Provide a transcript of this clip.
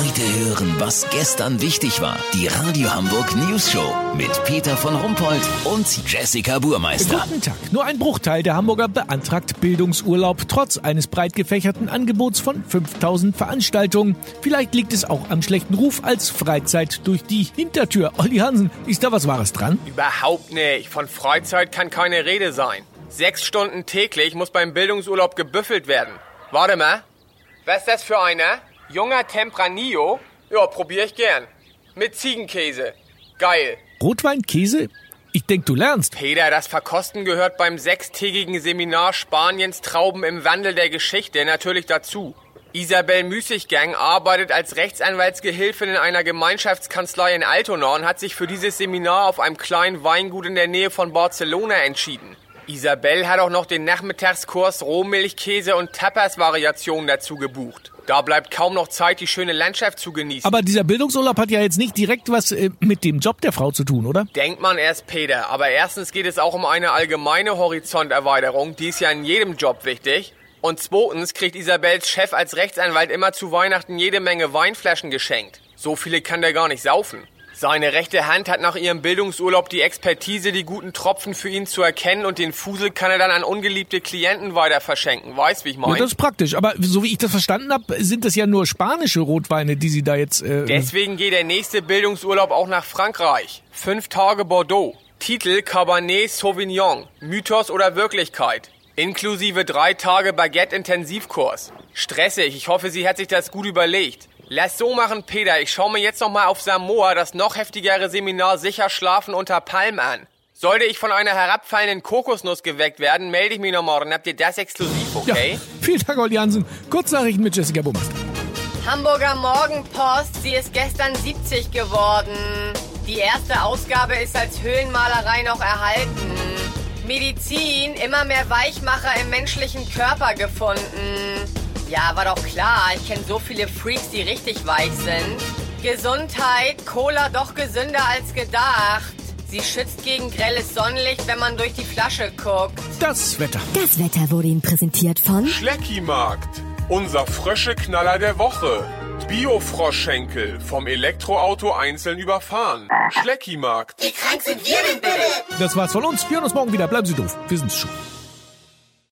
Heute hören, was gestern wichtig war. Die Radio Hamburg News Show mit Peter von Rumpold und Jessica Burmeister. Guten Tag. Nur ein Bruchteil der Hamburger beantragt Bildungsurlaub trotz eines breit gefächerten Angebots von 5000 Veranstaltungen. Vielleicht liegt es auch am schlechten Ruf als Freizeit durch die Hintertür. Olli Hansen, ist da was Wahres dran? Überhaupt nicht. Von Freizeit kann keine Rede sein. Sechs Stunden täglich muss beim Bildungsurlaub gebüffelt werden. Warte mal. Was ist das für einer? Junger Tempranillo? Ja, probier ich gern. Mit Ziegenkäse. Geil. Rotwein, Käse? Ich denk, du lernst. Peter, das Verkosten gehört beim sechstägigen Seminar Spaniens Trauben im Wandel der Geschichte natürlich dazu. Isabel Müßiggang arbeitet als Rechtsanwaltsgehilfin in einer Gemeinschaftskanzlei in Altona und hat sich für dieses Seminar auf einem kleinen Weingut in der Nähe von Barcelona entschieden. Isabel hat auch noch den Nachmittagskurs Rohmilchkäse und Tapas-Variationen dazu gebucht. Da bleibt kaum noch Zeit, die schöne Landschaft zu genießen. Aber dieser Bildungsurlaub hat ja jetzt nicht direkt was äh, mit dem Job der Frau zu tun, oder? Denkt man erst, Peter. Aber erstens geht es auch um eine allgemeine Horizonterweiterung. Die ist ja in jedem Job wichtig. Und zweitens kriegt Isabels Chef als Rechtsanwalt immer zu Weihnachten jede Menge Weinflaschen geschenkt. So viele kann der gar nicht saufen. Seine rechte Hand hat nach ihrem Bildungsurlaub die Expertise, die guten Tropfen für ihn zu erkennen und den Fusel kann er dann an ungeliebte Klienten weiter verschenken. Weißt, wie ich meine? Ja, das ist praktisch. Aber so wie ich das verstanden habe, sind das ja nur spanische Rotweine, die sie da jetzt... Äh, Deswegen geht der nächste Bildungsurlaub auch nach Frankreich. Fünf Tage Bordeaux. Titel Cabernet Sauvignon. Mythos oder Wirklichkeit. Inklusive drei Tage Baguette-Intensivkurs. Stressig. Ich hoffe, sie hat sich das gut überlegt. Lass so machen, Peter. Ich schaue mir jetzt noch mal auf Samoa das noch heftigere Seminar Sicher Schlafen unter Palmen an. Sollte ich von einer herabfallenden Kokosnuss geweckt werden, melde ich mich noch morgen. Habt ihr das exklusiv, okay? Ja, vielen Dank, Olli Hansen. Kurznachrichten mit Jessica Bummeister. Hamburger Morgenpost, sie ist gestern 70 geworden. Die erste Ausgabe ist als Höhlenmalerei noch erhalten. Medizin, immer mehr Weichmacher im menschlichen Körper gefunden. Ja, war doch klar. Ich kenne so viele Freaks, die richtig weich sind. Gesundheit, Cola doch gesünder als gedacht. Sie schützt gegen grelles Sonnenlicht, wenn man durch die Flasche guckt. Das Wetter. Das Wetter wurde Ihnen präsentiert von Schleckimarkt. Unser Frösche-Knaller der Woche. Bio-Froschschenkel. Vom Elektroauto einzeln überfahren. Schleckimarkt. Wie krank sind wir denn bitte? Das war's von uns. Wir hören uns morgen wieder. Bleiben Sie doof. Wir sind's schon.